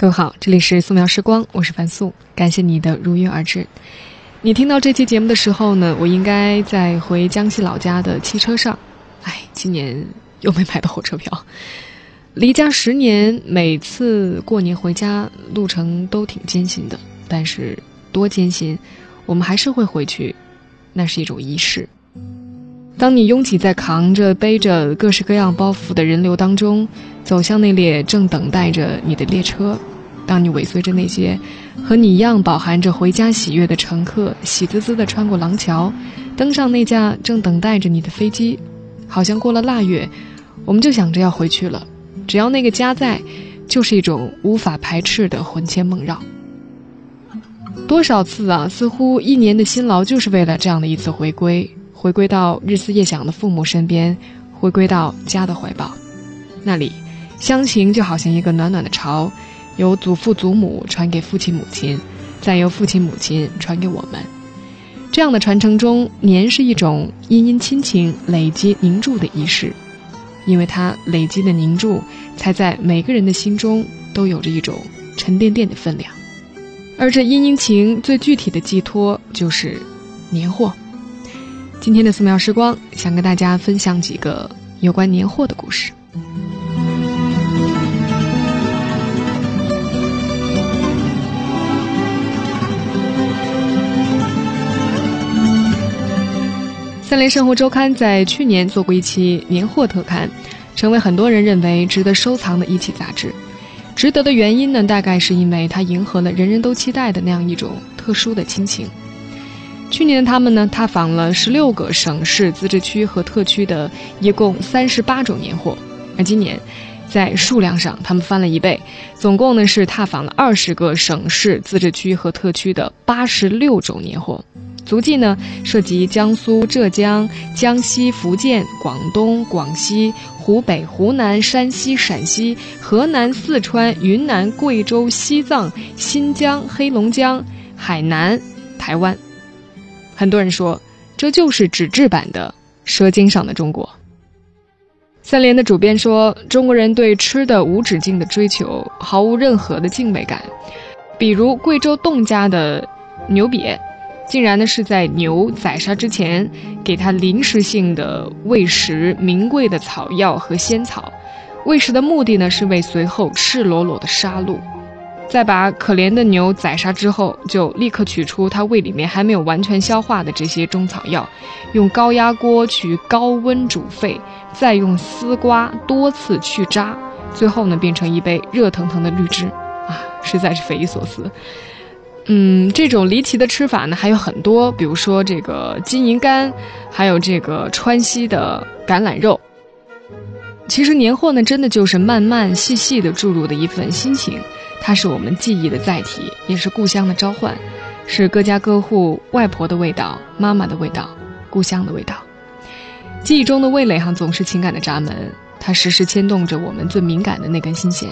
各位好，这里是素描时光，我是樊素，感谢你的如约而至。你听到这期节目的时候呢，我应该在回江西老家的汽车上。哎，今年又没买到火车票。离家十年，每次过年回家路程都挺艰辛的，但是多艰辛，我们还是会回去，那是一种仪式。当你拥挤在扛着、背着各式各样包袱的人流当中，走向那列正等待着你的列车；当你尾随着那些和你一样饱含着回家喜悦的乘客，喜滋滋地穿过廊桥，登上那架正等待着你的飞机，好像过了腊月，我们就想着要回去了。只要那个家在，就是一种无法排斥的魂牵梦绕。多少次啊，似乎一年的辛劳就是为了这样的一次回归。回归到日思夜想的父母身边，回归到家的怀抱，那里乡情就好像一个暖暖的巢，由祖父祖母传给父亲母亲，再由父亲母亲传给我们。这样的传承中，年是一种殷殷亲情累积凝铸的仪式，因为它累积的凝铸，才在每个人的心中都有着一种沉甸甸的分量。而这殷殷情最具体的寄托，就是年货。今天的素描时光，想跟大家分享几个有关年货的故事。三联生活周刊在去年做过一期年货特刊，成为很多人认为值得收藏的一期杂志。值得的原因呢，大概是因为它迎合了人人都期待的那样一种特殊的亲情。去年的他们呢，踏访了十六个省市自治区和特区的一共三十八种年货，而今年，在数量上他们翻了一倍，总共呢是踏访了二十个省市自治区和特区的八十六种年货，足迹呢涉及江苏、浙江、江西、福建、广东、广西、湖北、湖南、山西、陕西、河南、四川、云南、贵州、西藏、新疆、黑龙江、海南、台湾。很多人说，这就是纸质版的《舌尖上的中国》。三联的主编说，中国人对吃的无止境的追求，毫无任何的敬畏感。比如贵州侗家的牛瘪，竟然呢是在牛宰杀之前，给它临时性的喂食名贵的草药和仙草，喂食的目的呢是为随后赤裸裸的杀戮。在把可怜的牛宰杀之后，就立刻取出它胃里面还没有完全消化的这些中草药，用高压锅去高温煮沸，再用丝瓜多次去渣，最后呢变成一杯热腾腾的绿汁，啊，实在是匪夷所思。嗯，这种离奇的吃法呢还有很多，比如说这个金银肝，还有这个川西的橄榄肉。其实年货呢，真的就是慢慢细细的注入的一份心情。它是我们记忆的载体，也是故乡的召唤，是各家各户外婆的味道、妈妈的味道、故乡的味道。记忆中的味蕾哈，总是情感的闸门，它时时牵动着我们最敏感的那根心弦。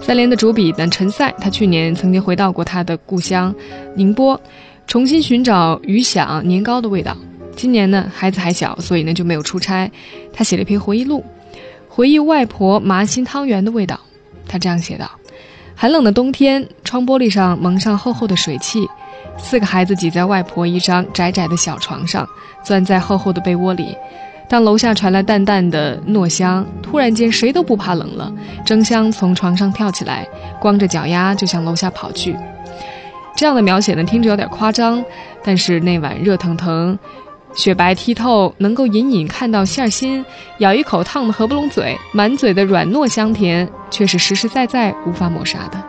三联的主笔呢，陈赛，他去年曾经回到过他的故乡宁波，重新寻找鱼响年糕的味道。今年呢，孩子还小，所以呢就没有出差。他写了一篇回忆录，回忆外婆麻心汤圆的味道。他这样写道。寒冷的冬天，窗玻璃上蒙上厚厚的水汽，四个孩子挤在外婆一张窄窄的小床上，钻在厚厚的被窝里。当楼下传来淡淡的糯香，突然间谁都不怕冷了，争相从床上跳起来，光着脚丫就向楼下跑去。这样的描写呢，听着有点夸张，但是那碗热腾腾。雪白剔透，能够隐隐看到馅心，咬一口烫得合不拢嘴，满嘴的软糯香甜，却是实实在在无法抹杀的。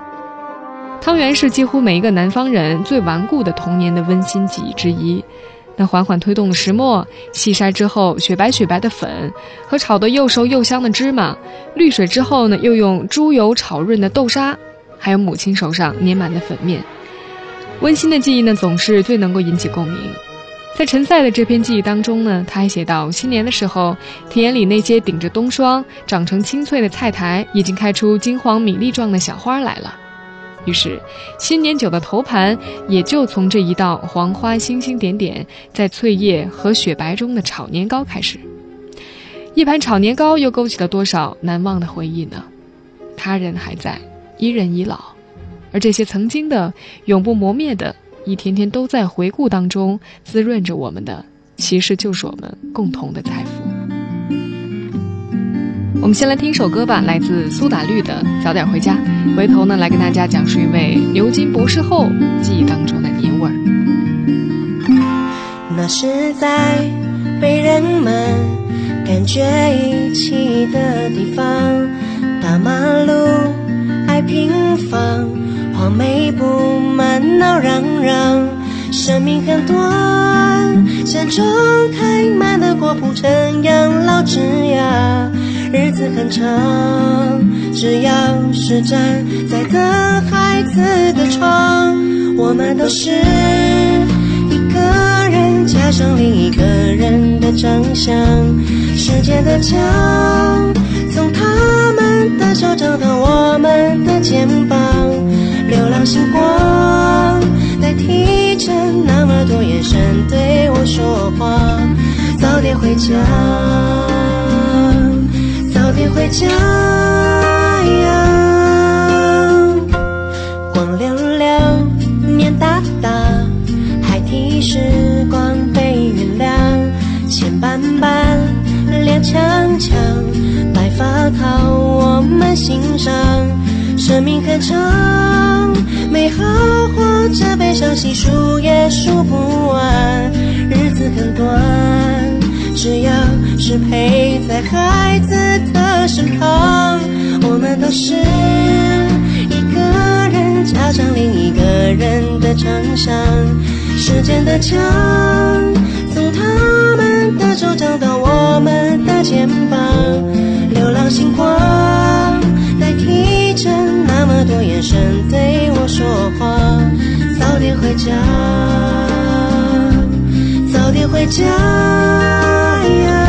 汤圆是几乎每一个南方人最顽固的童年的温馨记忆之一。那缓缓推动的石磨，细筛之后雪白雪白的粉，和炒得又熟又香的芝麻，滤水之后呢，又用猪油炒润的豆沙，还有母亲手上捏满的粉面，温馨的记忆呢，总是最能够引起共鸣。在陈赛的这篇记忆当中呢，他还写到，新年的时候，田野里那些顶着冬霜、长成青翠的菜苔，已经开出金黄米粒状的小花来了。于是，新年酒的头盘也就从这一道黄花星星点点在翠叶和雪白中的炒年糕开始。一盘炒年糕又勾起了多少难忘的回忆呢？他人还在，一人已老，而这些曾经的、永不磨灭的，一天天都在回顾当中滋润着我们的，其实就是我们共同的财富。我们先来听一首歌吧，来自苏打绿的《早点回家》。回头呢，来跟大家讲述一位牛津博士后记忆当中的年味儿。那是在被人们感觉遗弃的地方，大马路爱平房，黄梅布满闹嚷嚷，生命很短，山中开满的果铺成养老枝桠。日子很长，只要是站在等孩子的窗，我们都是一个人加上另一个人的长相。时间的墙，从他们的手掌到我们的肩膀，流浪星光代替着那么多眼神对我说话，早点回家。回家呀！光溜溜，面大大，孩提时光被原谅。钱斑斑，脸强强，白发靠我们欣赏。生命很长，美好或者悲伤，细数也数不完。日子很短。只要是陪在孩子的身旁，我们都是一个人加上另一个人的长相。时间的墙，从他们的手掌到我们的肩膀，流浪星光代替着那么多眼神对我说话。早点回家，早点回家。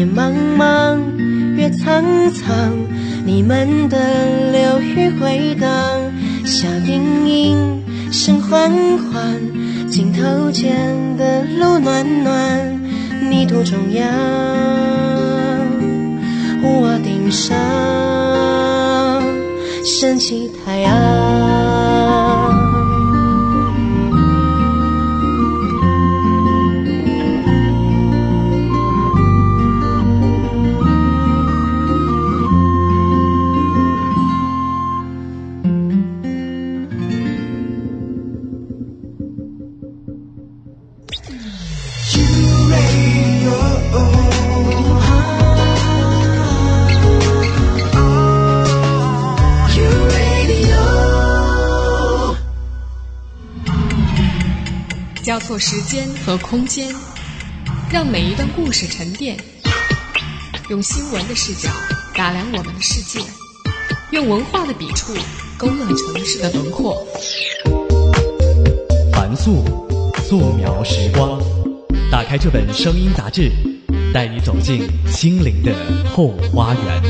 天茫茫，月苍苍，你们的流语回荡。笑盈盈，声缓缓，镜头前的路暖暖。泥土中央，屋瓦顶上升起太阳。交错时间和空间，让每一段故事沉淀。用新闻的视角打量我们的世界，用文化的笔触勾勒城市的轮廓。凡素，素描时光。打开这本声音杂志，带你走进心灵的后花园。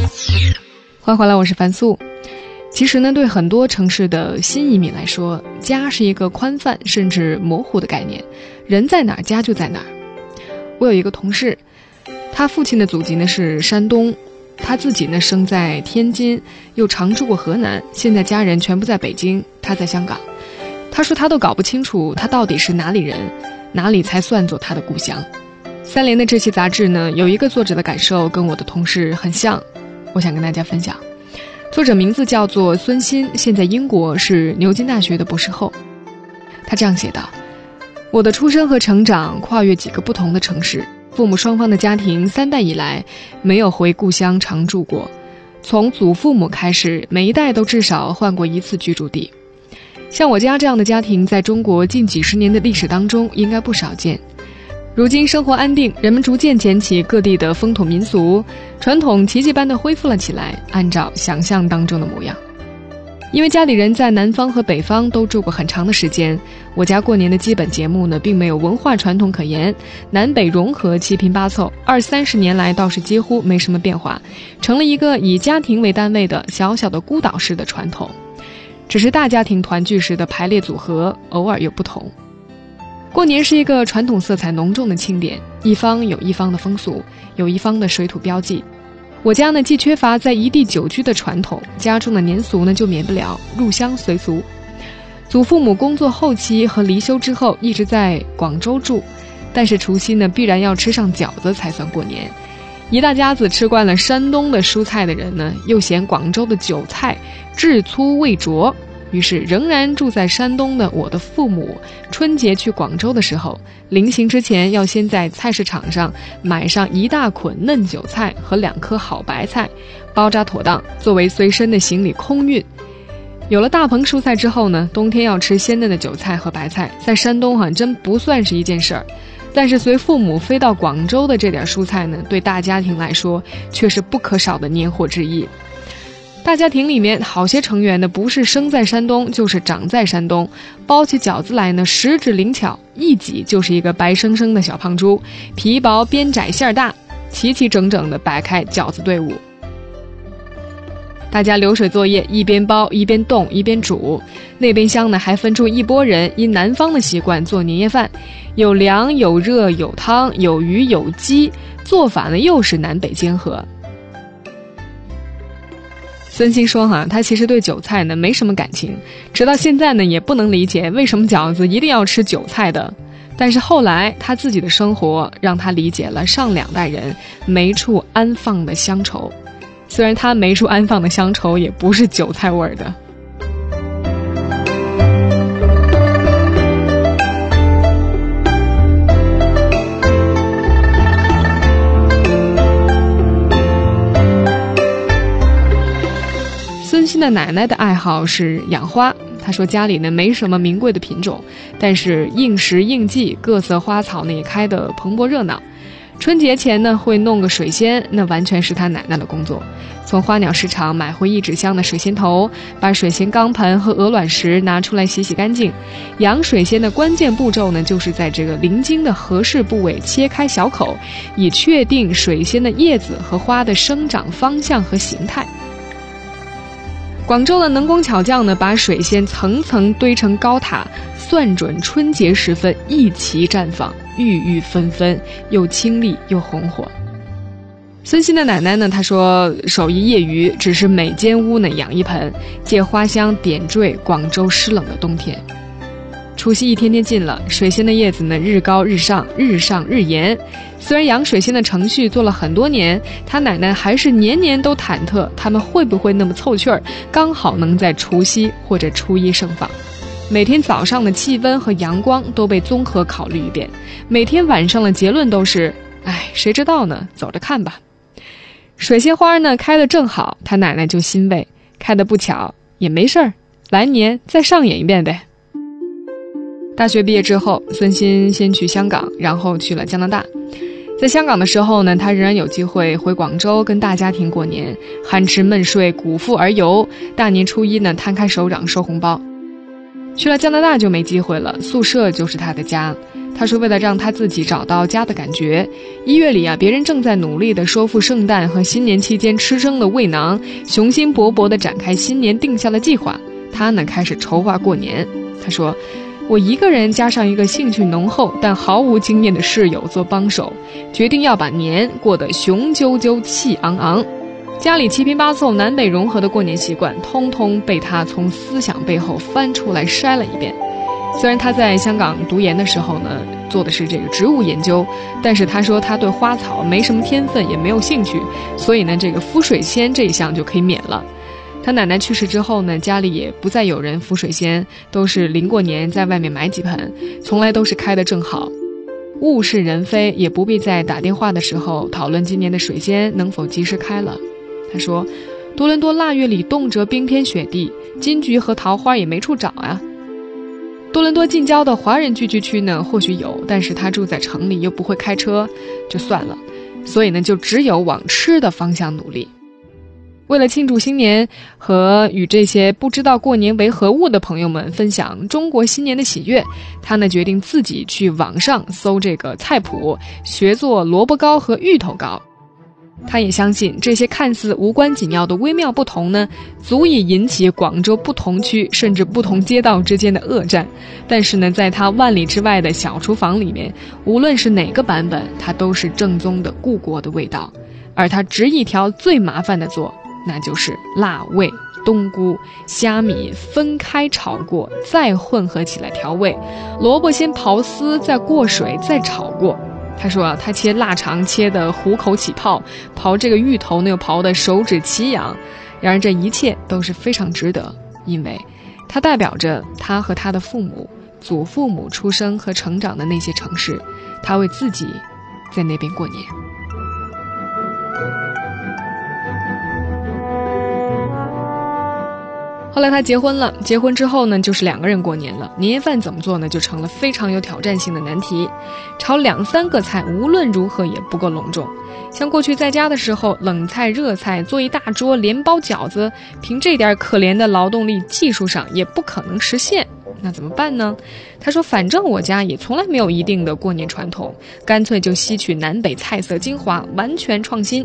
欢迎回来，我是樊素。其实呢，对很多城市的新移民来说，家是一个宽泛甚至模糊的概念。人在哪，家就在哪。我有一个同事，他父亲的祖籍呢是山东，他自己呢生在天津，又常住过河南，现在家人全部在北京，他在香港。他说他都搞不清楚他到底是哪里人，哪里才算作他的故乡。三联的这期杂志呢，有一个作者的感受跟我的同事很像，我想跟大家分享。作者名字叫做孙鑫，现在英国是牛津大学的博士后。他这样写道：“我的出生和成长跨越几个不同的城市，父母双方的家庭三代以来没有回故乡常住过。从祖父母开始，每一代都至少换过一次居住地。像我家这样的家庭，在中国近几十年的历史当中应该不少见。如今生活安定，人们逐渐捡起各地的风土民俗传统，奇迹般的恢复了起来，按照想象当中的模样。”因为家里人在南方和北方都住过很长的时间，我家过年的基本节目呢，并没有文化传统可言，南北融合，七拼八凑，二三十年来倒是几乎没什么变化，成了一个以家庭为单位的小小的孤岛式的传统。只是大家庭团聚时的排列组合偶尔有不同。过年是一个传统色彩浓重的庆典，一方有一方的风俗，有一方的水土标记。我家呢，既缺乏在一地久居的传统，家中的年俗呢，就免不了入乡随俗。祖父母工作后期和离休之后一直在广州住，但是除夕呢，必然要吃上饺子才算过年。一大家子吃惯了山东的蔬菜的人呢，又嫌广州的韭菜质粗味浊。于是，仍然住在山东的我的父母，春节去广州的时候，临行之前要先在菜市场上买上一大捆嫩韭菜和两颗好白菜，包扎妥当，作为随身的行李空运。有了大棚蔬菜之后呢，冬天要吃鲜嫩的韭菜和白菜，在山东哈真不算是一件事儿，但是随父母飞到广州的这点蔬菜呢，对大家庭来说却是不可少的年货之一。大家庭里面好些成员呢，不是生在山东，就是长在山东。包起饺子来呢，十指灵巧，一挤就是一个白生生的小胖猪，皮薄边窄馅儿大，齐齐整整的摆开饺子队伍。大家流水作业，一边包一边动一边煮。那边厢呢，还分出一拨人，因南方的习惯做年夜饭，有凉有热有汤有鱼有鸡，做法呢又是南北兼合。孙鑫说：“哈，他其实对韭菜呢没什么感情，直到现在呢也不能理解为什么饺子一定要吃韭菜的。但是后来他自己的生活让他理解了上两代人没处安放的乡愁，虽然他没处安放的乡愁也不是韭菜味儿的。”的奶奶的爱好是养花。她说家里呢没什么名贵的品种，但是应时应季，各色花草呢也开得蓬勃热闹。春节前呢会弄个水仙，那完全是她奶奶的工作。从花鸟市场买回一纸箱的水仙头，把水仙缸盆和鹅卵石拿出来洗洗干净。养水仙的关键步骤呢，就是在这个鳞茎的合适部位切开小口，以确定水仙的叶子和花的生长方向和形态。广州的能工巧匠呢，把水仙层层堆成高塔，算准春节时分一齐绽放，郁郁纷纷，又清丽又红火。孙鑫的奶奶呢，她说手艺业余，只是每间屋呢养一盆，借花香点缀广州湿冷的冬天。除夕一天天近了，水仙的叶子呢日高日上，日上日炎。虽然养水仙的程序做了很多年，他奶奶还是年年都忐忑，他们会不会那么凑趣儿，刚好能在除夕或者初一盛放。每天早上的气温和阳光都被综合考虑一遍，每天晚上的结论都是：哎，谁知道呢？走着看吧。水仙花呢开的正好，他奶奶就欣慰；开的不巧也没事儿，来年再上演一遍呗。大学毕业之后，孙鑫先去香港，然后去了加拿大。在香港的时候呢，他仍然有机会回广州跟大家庭过年，酣吃闷睡，鼓腹而游。大年初一呢，摊开手掌收红包。去了加拿大就没机会了，宿舍就是他的家。他说，为了让他自己找到家的感觉，一月里啊，别人正在努力的说服圣诞和新年期间吃撑的胃囊，雄心勃勃地展开新年定下的计划。他呢，开始筹划过年。他说。我一个人加上一个兴趣浓厚但毫无经验的室友做帮手，决定要把年过得雄赳赳气昂昂。家里七拼八凑、南北融合的过年习惯，通通被他从思想背后翻出来筛了一遍。虽然他在香港读研的时候呢，做的是这个植物研究，但是他说他对花草没什么天分，也没有兴趣，所以呢，这个敷水仙这一项就可以免了。他奶奶去世之后呢，家里也不再有人扶水仙，都是临过年在外面买几盆，从来都是开的正好。物是人非，也不必在打电话的时候讨论今年的水仙能否及时开了。他说，多伦多腊月里动辄冰天雪地，金桔和桃花也没处找啊。多伦多近郊的华人聚居区呢，或许有，但是他住在城里又不会开车，就算了。所以呢，就只有往吃的方向努力。为了庆祝新年和与这些不知道过年为何物的朋友们分享中国新年的喜悦，他呢决定自己去网上搜这个菜谱，学做萝卜糕和芋头糕。他也相信这些看似无关紧要的微妙不同呢，足以引起广州不同区甚至不同街道之间的恶战。但是呢，在他万里之外的小厨房里面，无论是哪个版本，它都是正宗的故国的味道。而他执一条最麻烦的做。那就是辣味、冬菇、虾米分开炒过，再混合起来调味。萝卜先刨丝，再过水，再炒过。他说啊，他切腊肠切的虎口起泡，刨这个芋头呢又刨的手指起痒。然而这一切都是非常值得，因为它代表着他和他的父母、祖父母出生和成长的那些城市。他为自己在那边过年。后来他结婚了，结婚之后呢，就是两个人过年了。年夜饭怎么做呢？就成了非常有挑战性的难题。炒两三个菜，无论如何也不够隆重。像过去在家的时候，冷菜热菜做一大桌，连包饺子，凭这点可怜的劳动力，技术上也不可能实现。那怎么办呢？他说：“反正我家也从来没有一定的过年传统，干脆就吸取南北菜色精华，完全创新。”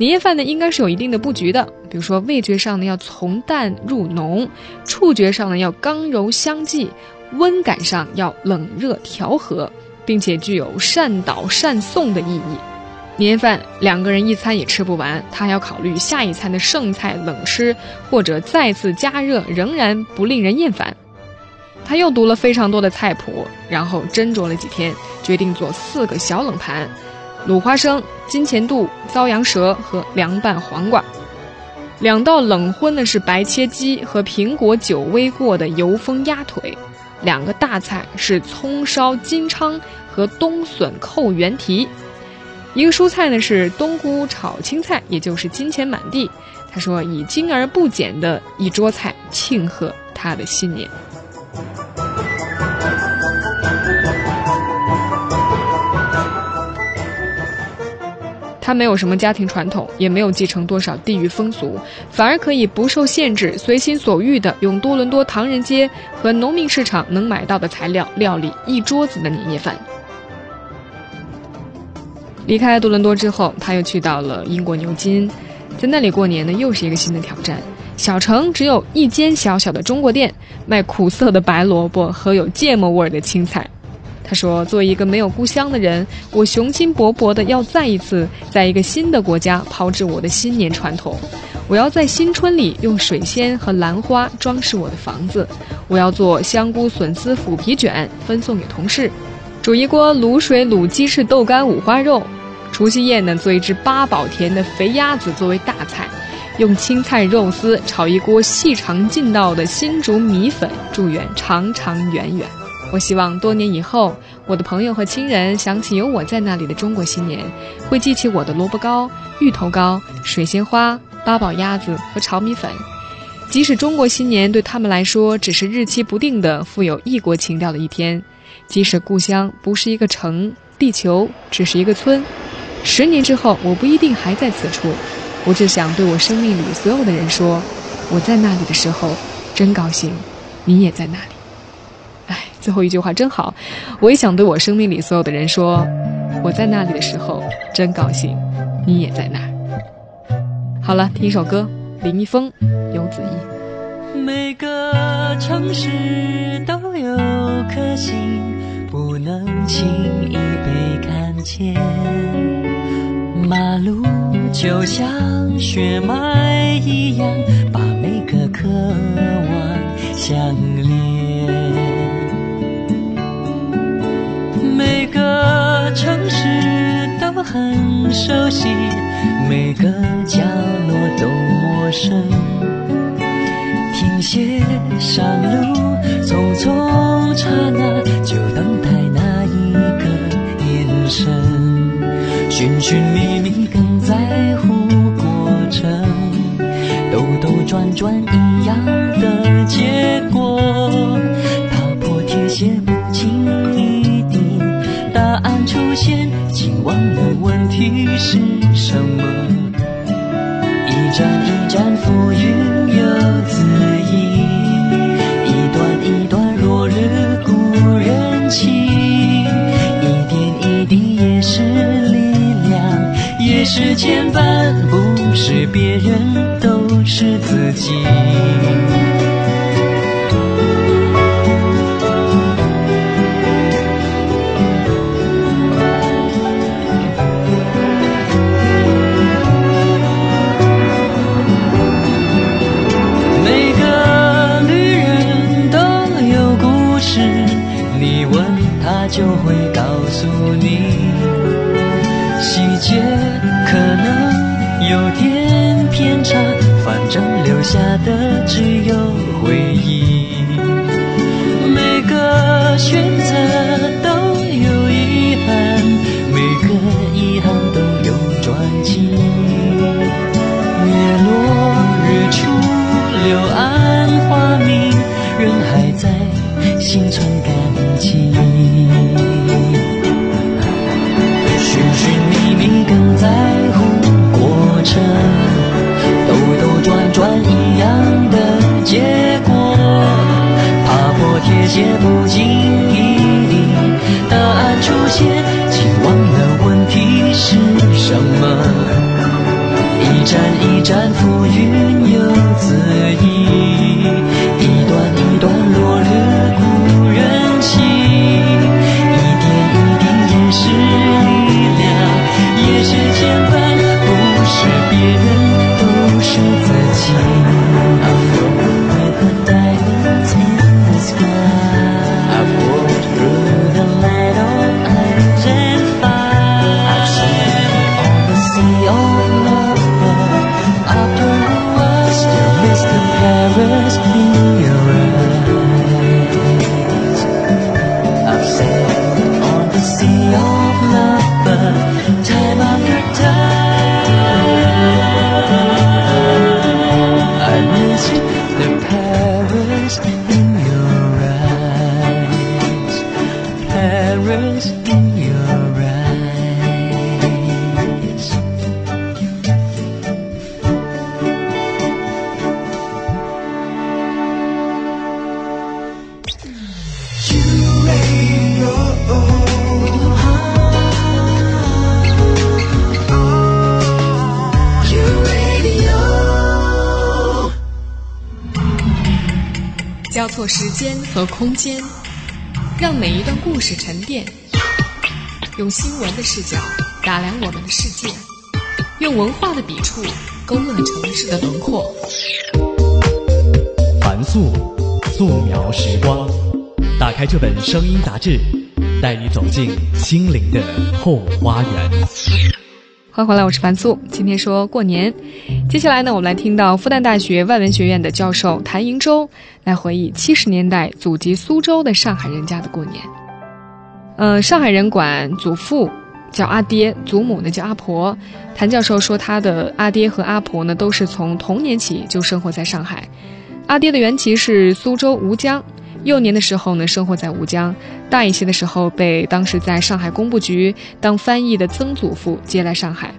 年夜饭呢，应该是有一定的布局的，比如说味觉上呢要从淡入浓，触觉上呢要刚柔相济，温感上要冷热调和，并且具有善导善送的意义。年夜饭两个人一餐也吃不完，他还要考虑下一餐的剩菜冷吃或者再次加热仍然不令人厌烦。他又读了非常多的菜谱，然后斟酌了几天，决定做四个小冷盘。卤花生、金钱肚、糟羊舌和凉拌黄瓜，两道冷荤呢是白切鸡和苹果酒煨过的油封鸭腿，两个大菜是葱烧金鲳和冬笋扣圆蹄，一个蔬菜呢是冬菇炒青菜，也就是金钱满地。他说以精而不减的一桌菜庆贺他的新年。他没有什么家庭传统，也没有继承多少地域风俗，反而可以不受限制、随心所欲地用多伦多唐人街和农民市场能买到的材料料理一桌子的年夜饭。离开多伦多之后，他又去到了英国牛津，在那里过年呢，又是一个新的挑战。小城只有一间小小的中国店，卖苦涩的白萝卜和有芥末味的青菜。他说：“作为一个没有故乡的人，我雄心勃勃地要再一次在一个新的国家炮制我的新年传统。我要在新春里用水仙和兰花装饰我的房子。我要做香菇笋丝腐皮卷分送给同事，煮一锅卤水卤鸡翅豆干五花肉。除夕夜呢，做一只八宝甜的肥鸭子作为大菜，用青菜肉丝炒一锅细长劲道的新竹米粉，祝愿长长远远。”我希望多年以后，我的朋友和亲人想起有我在那里的中国新年，会记起我的萝卜糕、芋头糕、水仙花、八宝鸭子和炒米粉。即使中国新年对他们来说只是日期不定的、富有异国情调的一天，即使故乡不是一个城，地球只是一个村，十年之后我不一定还在此处。我只想对我生命里所有的人说：我在那里的时候，真高兴，你也在那里。最后一句话真好，我也想对我生命里所有的人说：我在那里的时候真高兴，你也在那儿。好了，听一首歌，林一峰，游子意。每个城市都有颗心，不能轻易被看见。马路就像血脉一样，把每个渴望相连。很熟悉，每个角落都陌生。停歇上路，匆匆刹那，就等待那一个眼神。寻寻觅觅，更在乎过程，兜兜转转一样的结果。现，竟忘了问题是什么。一盏一盏浮云游子意，一段一段落日故人情，一点一滴也是力量，也是牵绊，不是别人，都是自己。心存感激。寻寻觅觅，更在乎过程，兜兜转转一样的结果。踏破铁鞋不经意，答案出现，请忘了问题是什么。一站一站浮云又自意，错时间和空间，让每一段故事沉淀。用新闻的视角打量我们的世界，用文化的笔触勾勒城市的轮廓。凡素，素描时光。打开这本声音杂志，带你走进心灵的后花园。欢迎回来，我是樊素。今天说过年，接下来呢，我们来听到复旦大学外文学院的教授谭迎洲来回忆七十年代祖籍苏州的上海人家的过年。呃，上海人管祖父叫阿爹，祖母呢叫阿婆。谭教授说，他的阿爹和阿婆呢，都是从童年起就生活在上海。阿爹的原籍是苏州吴江，幼年的时候呢，生活在吴江；大一些的时候，被当时在上海工部局当翻译的曾祖父接来上海。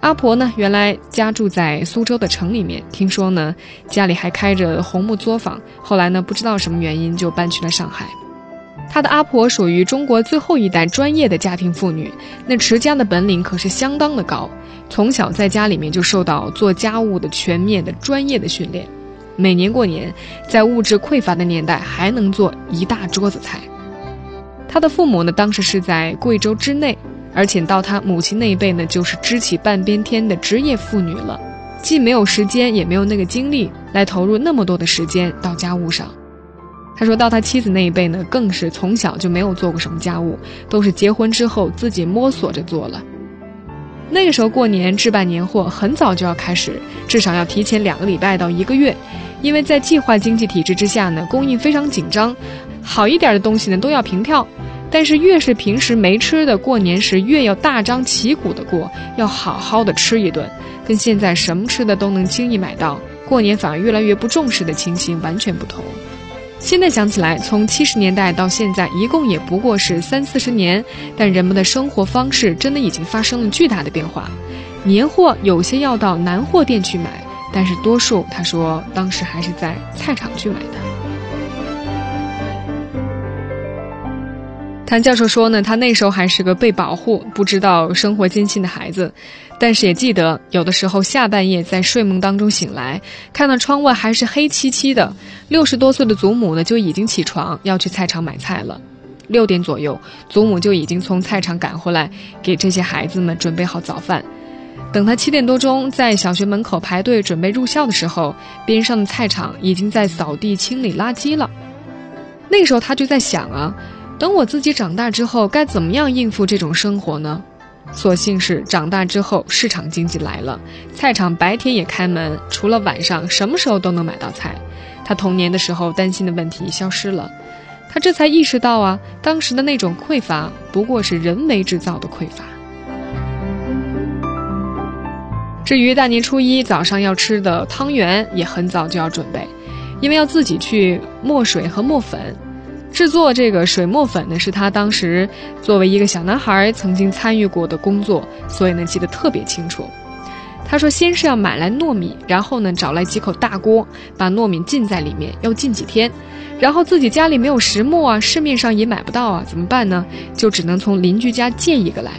阿婆呢，原来家住在苏州的城里面，听说呢，家里还开着红木作坊，后来呢，不知道什么原因就搬去了上海。他的阿婆属于中国最后一代专业的家庭妇女，那持家的本领可是相当的高，从小在家里面就受到做家务的全面的专业的训练。每年过年，在物质匮乏的年代，还能做一大桌子菜。他的父母呢，当时是在贵州之内，而且到他母亲那一辈呢，就是支起半边天的职业妇女了，既没有时间，也没有那个精力来投入那么多的时间到家务上。他说到他妻子那一辈呢，更是从小就没有做过什么家务，都是结婚之后自己摸索着做了。那个时候过年置办年货很早就要开始，至少要提前两个礼拜到一个月，因为在计划经济体制之下呢，供应非常紧张，好一点的东西呢都要凭票，但是越是平时没吃的，过年时越要大张旗鼓的过，要好好的吃一顿，跟现在什么吃的都能轻易买到，过年反而越来越不重视的情形完全不同。现在想起来，从七十年代到现在，一共也不过是三四十年，但人们的生活方式真的已经发生了巨大的变化。年货有些要到南货店去买，但是多数他说当时还是在菜场去买的。谭教授说呢，他那时候还是个被保护、不知道生活艰辛的孩子，但是也记得有的时候下半夜在睡梦当中醒来，看到窗外还是黑漆漆的。六十多岁的祖母呢就已经起床要去菜场买菜了。六点左右，祖母就已经从菜场赶回来，给这些孩子们准备好早饭。等他七点多钟在小学门口排队准备入校的时候，边上的菜场已经在扫地清理垃圾了。那时候他就在想啊。等我自己长大之后，该怎么样应付这种生活呢？所幸是长大之后，市场经济来了，菜场白天也开门，除了晚上，什么时候都能买到菜。他童年的时候担心的问题消失了，他这才意识到啊，当时的那种匮乏不过是人为制造的匮乏。至于大年初一早上要吃的汤圆，也很早就要准备，因为要自己去磨水和磨粉。制作这个水磨粉呢，是他当时作为一个小男孩曾经参与过的工作，所以呢记得特别清楚。他说，先是要买来糯米，然后呢找来几口大锅，把糯米浸在里面，要浸几天。然后自己家里没有石磨啊，市面上也买不到啊，怎么办呢？就只能从邻居家借一个来。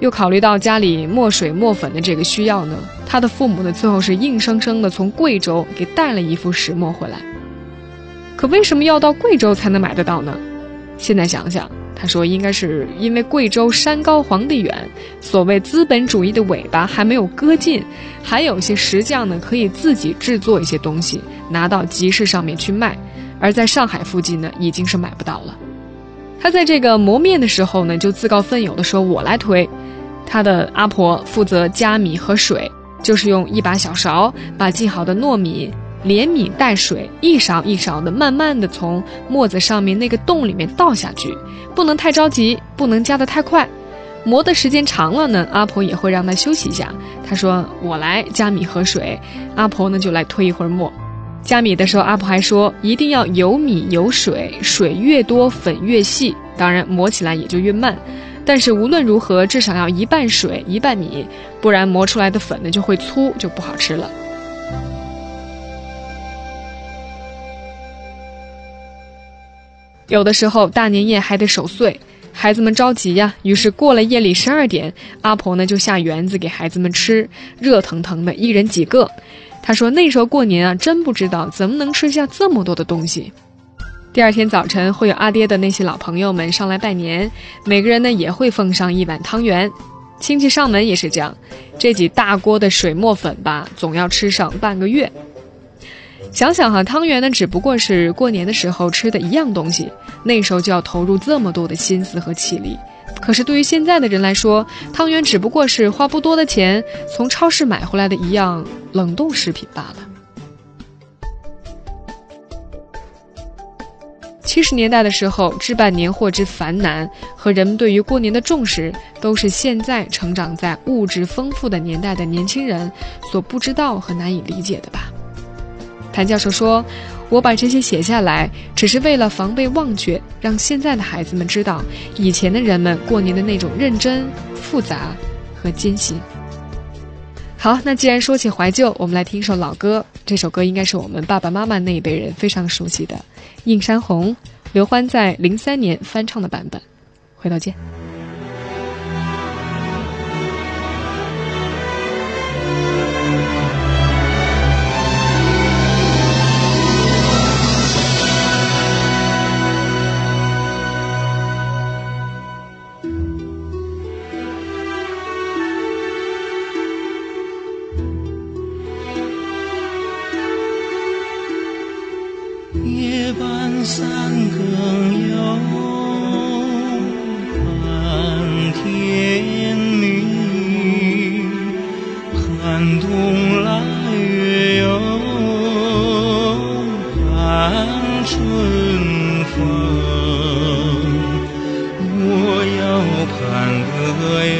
又考虑到家里磨水墨粉的这个需要呢，他的父母呢最后是硬生生的从贵州给带了一副石磨回来。可为什么要到贵州才能买得到呢？现在想想，他说应该是因为贵州山高皇帝远，所谓资本主义的尾巴还没有割尽，还有些石匠呢可以自己制作一些东西拿到集市上面去卖，而在上海附近呢已经是买不到了。他在这个磨面的时候呢，就自告奋勇的说：“我来推。”他的阿婆负责加米和水，就是用一把小勺把浸好的糯米。连米带水，一勺一勺的，慢慢的从磨子上面那个洞里面倒下去，不能太着急，不能加的太快。磨的时间长了呢，阿婆也会让他休息一下。他说：“我来加米和水，阿婆呢就来推一会儿磨。加米的时候，阿婆还说一定要有米有水，水越多粉越细，当然磨起来也就越慢。但是无论如何，至少要一半水一半米，不然磨出来的粉呢就会粗，就不好吃了。”有的时候大年夜还得守岁，孩子们着急呀。于是过了夜里十二点，阿婆呢就下园子给孩子们吃热腾腾的，一人几个。他说那时候过年啊，真不知道怎么能吃下这么多的东西。第二天早晨会有阿爹的那些老朋友们上来拜年，每个人呢也会奉上一碗汤圆。亲戚上门也是这样，这几大锅的水磨粉吧，总要吃上半个月。想想哈，汤圆呢，只不过是过年的时候吃的一样东西，那时候就要投入这么多的心思和气力。可是对于现在的人来说，汤圆只不过是花不多的钱从超市买回来的一样冷冻食品罢了。七十年代的时候，置办年货之繁难和人们对于过年的重视，都是现在成长在物质丰富的年代的年轻人所不知道和难以理解的吧。谭教授说：“我把这些写下来，只是为了防备忘却，让现在的孩子们知道以前的人们过年的那种认真、复杂和艰辛。”好，那既然说起怀旧，我们来听一首老歌。这首歌应该是我们爸爸妈妈那一辈人非常熟悉的《映山红》，刘欢在零三年翻唱的版本。回头见。冬腊月又盼春风，我要盼得哟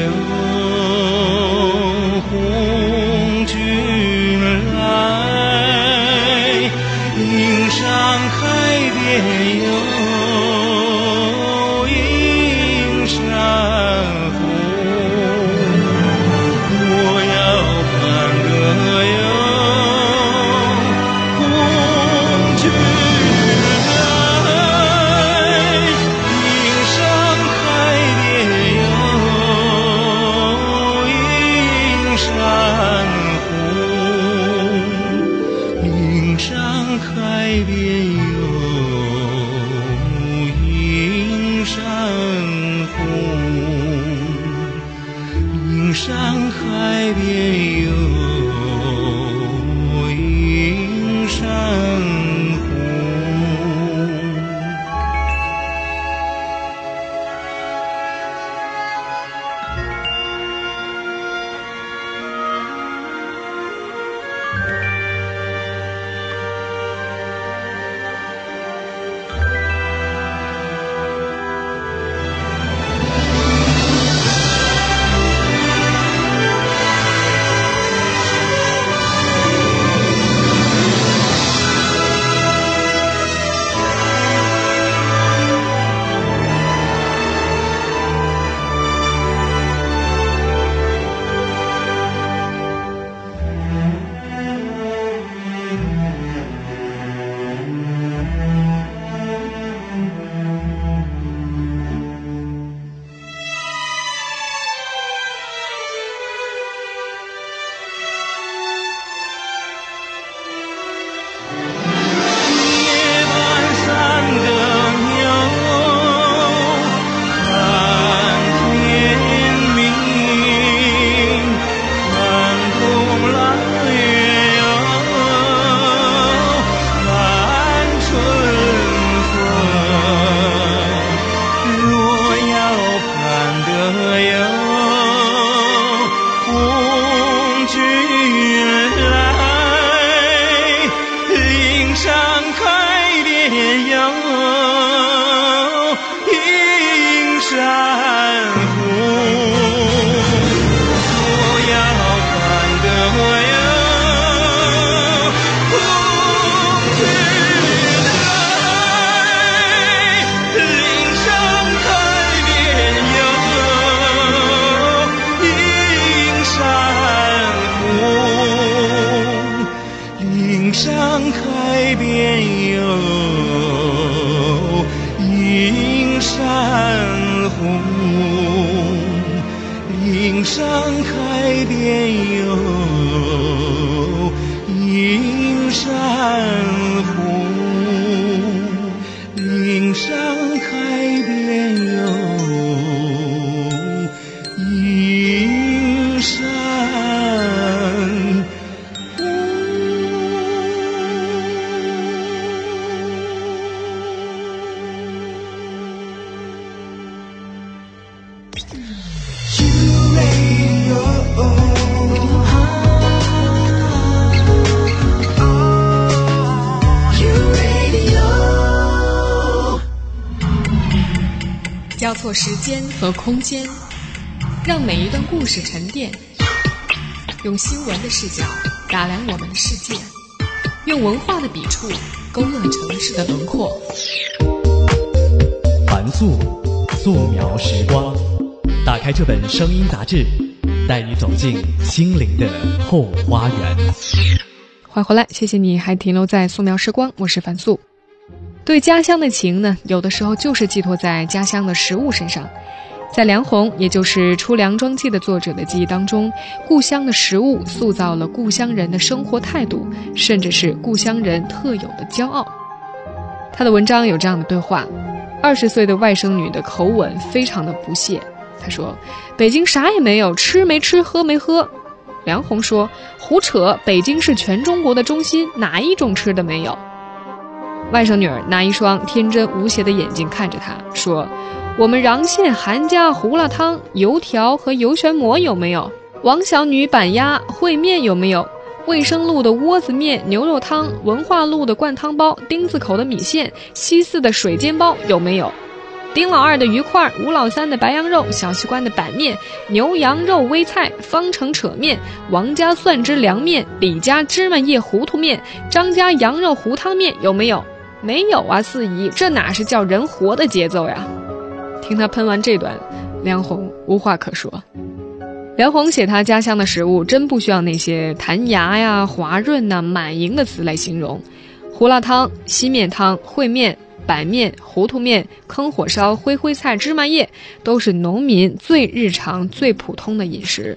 时间和空间，让每一段故事沉淀。用新闻的视角打量我们的世界，用文化的笔触勾勒城市的轮廓。凡素，素描时光。打开这本声音杂志，带你走进心灵的后花园。欢迎回来，谢谢你还停留在素描时光，我是樊素。对家乡的情呢，有的时候就是寄托在家乡的食物身上。在梁鸿，也就是《出梁庄记》的作者的记忆当中，故乡的食物塑造了故乡人的生活态度，甚至是故乡人特有的骄傲。他的文章有这样的对话：二十岁的外甥女的口吻非常的不屑。她说：“北京啥也没有，吃没吃，喝没喝。”梁鸿说：“胡扯，北京是全中国的中心，哪一种吃的没有？”外甥女儿拿一双天真无邪的眼睛看着他，说：“我们穰县韩家胡辣汤、油条和油旋馍有没有？”王小女板鸭烩面有没有？卫生路的窝子面牛肉汤，文化路的灌汤包，丁字口的米线，西四的水煎包有没有？丁老二的鱼块，吴老三的白羊肉，小西关的板面，牛羊肉微菜，方城扯面，王家蒜汁凉面，李家芝麻叶糊涂面，张家羊肉糊汤面有没有？没有啊，四姨，这哪是叫人活的节奏呀？听他喷完这段，梁红无话可说。梁红写他家乡的食物，真不需要那些弹牙呀、滑润呐、满盈的词来形容。胡辣汤、稀面汤、烩面。板面、糊涂面、坑火烧、灰灰菜、芝麻叶，都是农民最日常、最普通的饮食。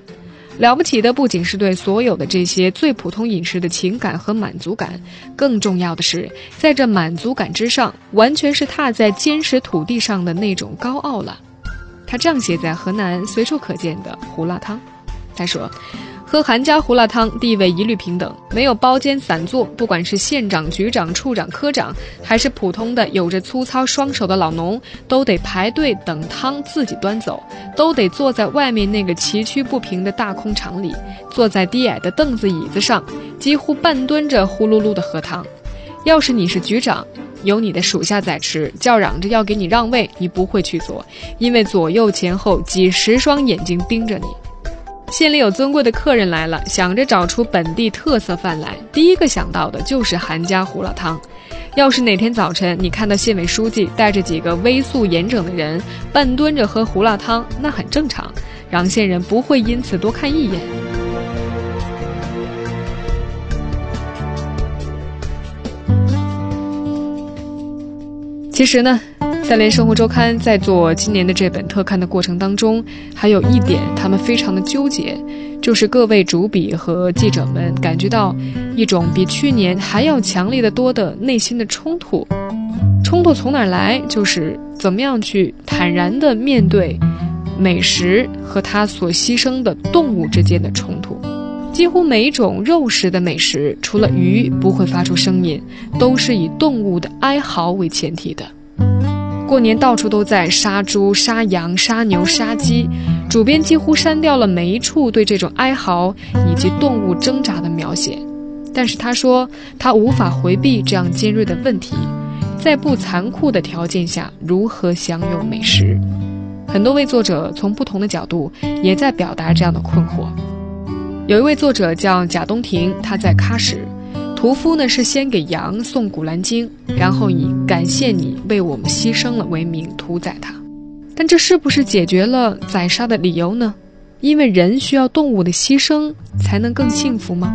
了不起的不仅是对所有的这些最普通饮食的情感和满足感，更重要的是，在这满足感之上，完全是踏在坚实土地上的那种高傲了。他这样写在河南随处可见的胡辣汤，他说。喝韩家胡辣汤，地位一律平等，没有包间散坐。不管是县长、局长、处长、科长，还是普通的有着粗糙双手的老农，都得排队等汤自己端走，都得坐在外面那个崎岖不平的大空场里，坐在低矮的凳子椅子上，几乎半蹲着呼噜噜的喝汤。要是你是局长，有你的属下在吃，叫嚷着要给你让位，你不会去做，因为左右前后几十双眼睛盯着你。县里有尊贵的客人来了，想着找出本地特色饭来，第一个想到的就是韩家胡辣汤。要是哪天早晨你看到县委书记带着几个微素严整的人半蹲着喝胡辣汤，那很正常，穰县人不会因此多看一眼。其实呢。三联生活周刊在做今年的这本特刊的过程当中，还有一点他们非常的纠结，就是各位主笔和记者们感觉到一种比去年还要强烈的多的内心的冲突。冲突从哪儿来？就是怎么样去坦然的面对美食和它所牺牲的动物之间的冲突。几乎每一种肉食的美食，除了鱼不会发出声音，都是以动物的哀嚎为前提的。过年到处都在杀猪、杀羊、杀牛、杀鸡，主编几乎删掉了每一处对这种哀嚎以及动物挣扎的描写。但是他说，他无法回避这样尖锐的问题：在不残酷的条件下，如何享有美食？很多位作者从不同的角度也在表达这样的困惑。有一位作者叫贾东亭，他在喀什。屠夫呢是先给羊送古兰经，然后以感谢你为我们牺牲了为名屠宰它。但这是不是解决了宰杀的理由呢？因为人需要动物的牺牲才能更幸福吗？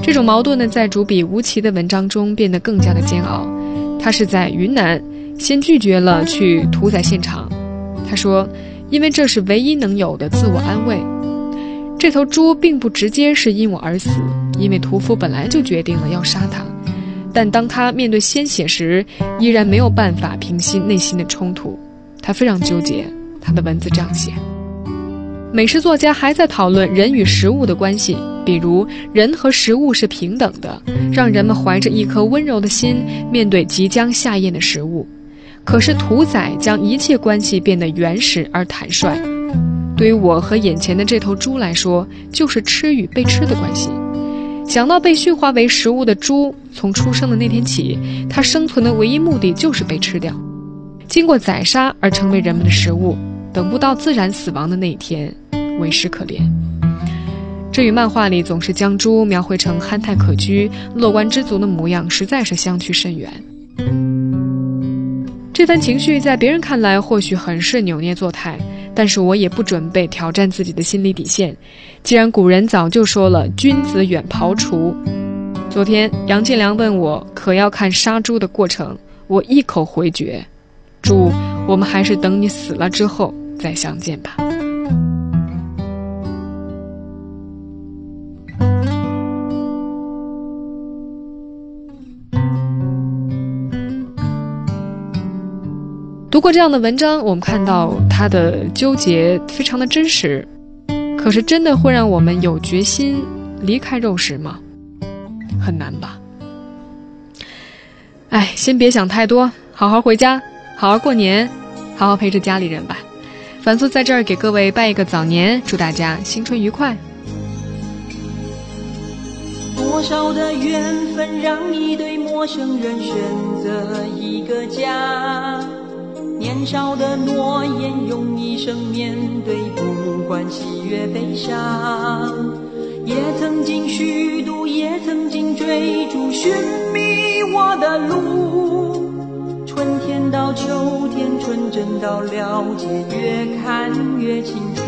这种矛盾呢，在主笔吴奇的文章中变得更加的煎熬。他是在云南先拒绝了去屠宰现场，他说，因为这是唯一能有的自我安慰。这头猪并不直接是因我而死。因为屠夫本来就决定了要杀他，但当他面对鲜血时，依然没有办法平息内心的冲突。他非常纠结。他的文字这样写：美食作家还在讨论人与食物的关系，比如人和食物是平等的，让人们怀着一颗温柔的心面对即将下咽的食物。可是屠宰将一切关系变得原始而坦率。对于我和眼前的这头猪来说，就是吃与被吃的关系。想到被驯化为食物的猪，从出生的那天起，它生存的唯一目的就是被吃掉，经过宰杀而成为人们的食物，等不到自然死亡的那一天，为时可怜。这与漫画里总是将猪描绘成憨态可掬、乐观知足的模样，实在是相去甚远。这番情绪在别人看来或许很是扭捏作态。但是我也不准备挑战自己的心理底线，既然古人早就说了“君子远庖厨”。昨天杨建良问我可要看杀猪的过程，我一口回绝：“猪，我们还是等你死了之后再相见吧。”读过这样的文章，我们看到他的纠结非常的真实。可是，真的会让我们有决心离开肉食吗？很难吧。哎，先别想太多，好好回家，好好过年，好好陪着家里人吧。凡素在这儿给各位拜一个早年，祝大家新春愉快。多少的缘分让一对陌生人选择一个家？年少的诺言用一生面对，不管喜悦悲伤。也曾经虚度，也曾经追逐，寻觅我的路。春天到秋天，纯真到了解，越看越清楚。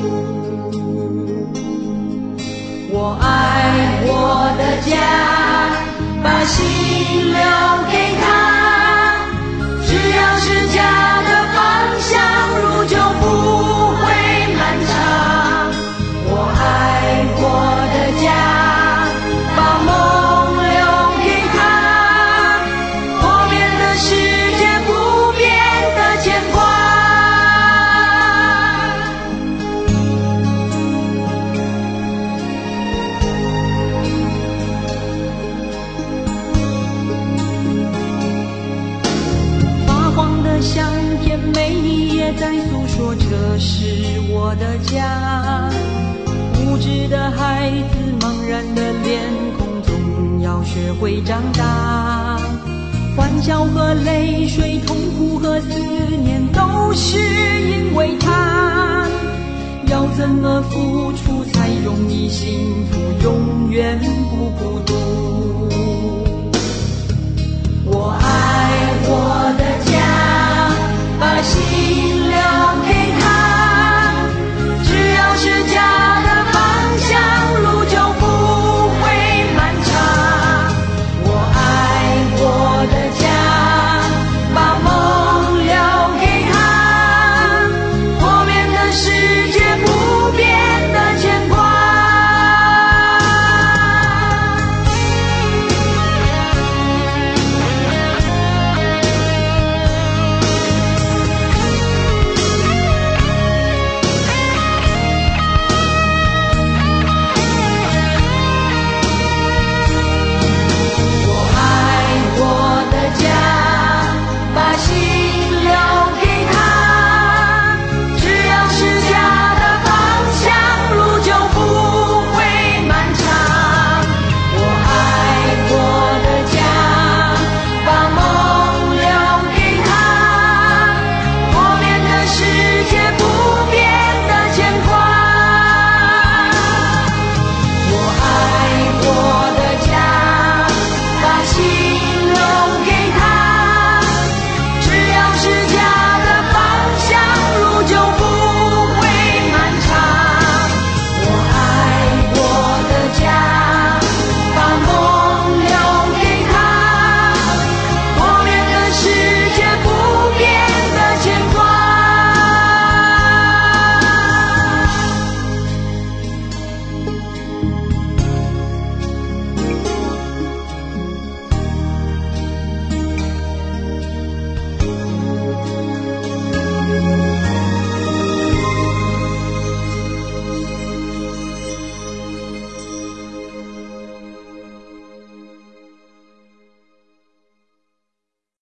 我爱我的家，把心留给他。只要是家长相如旧不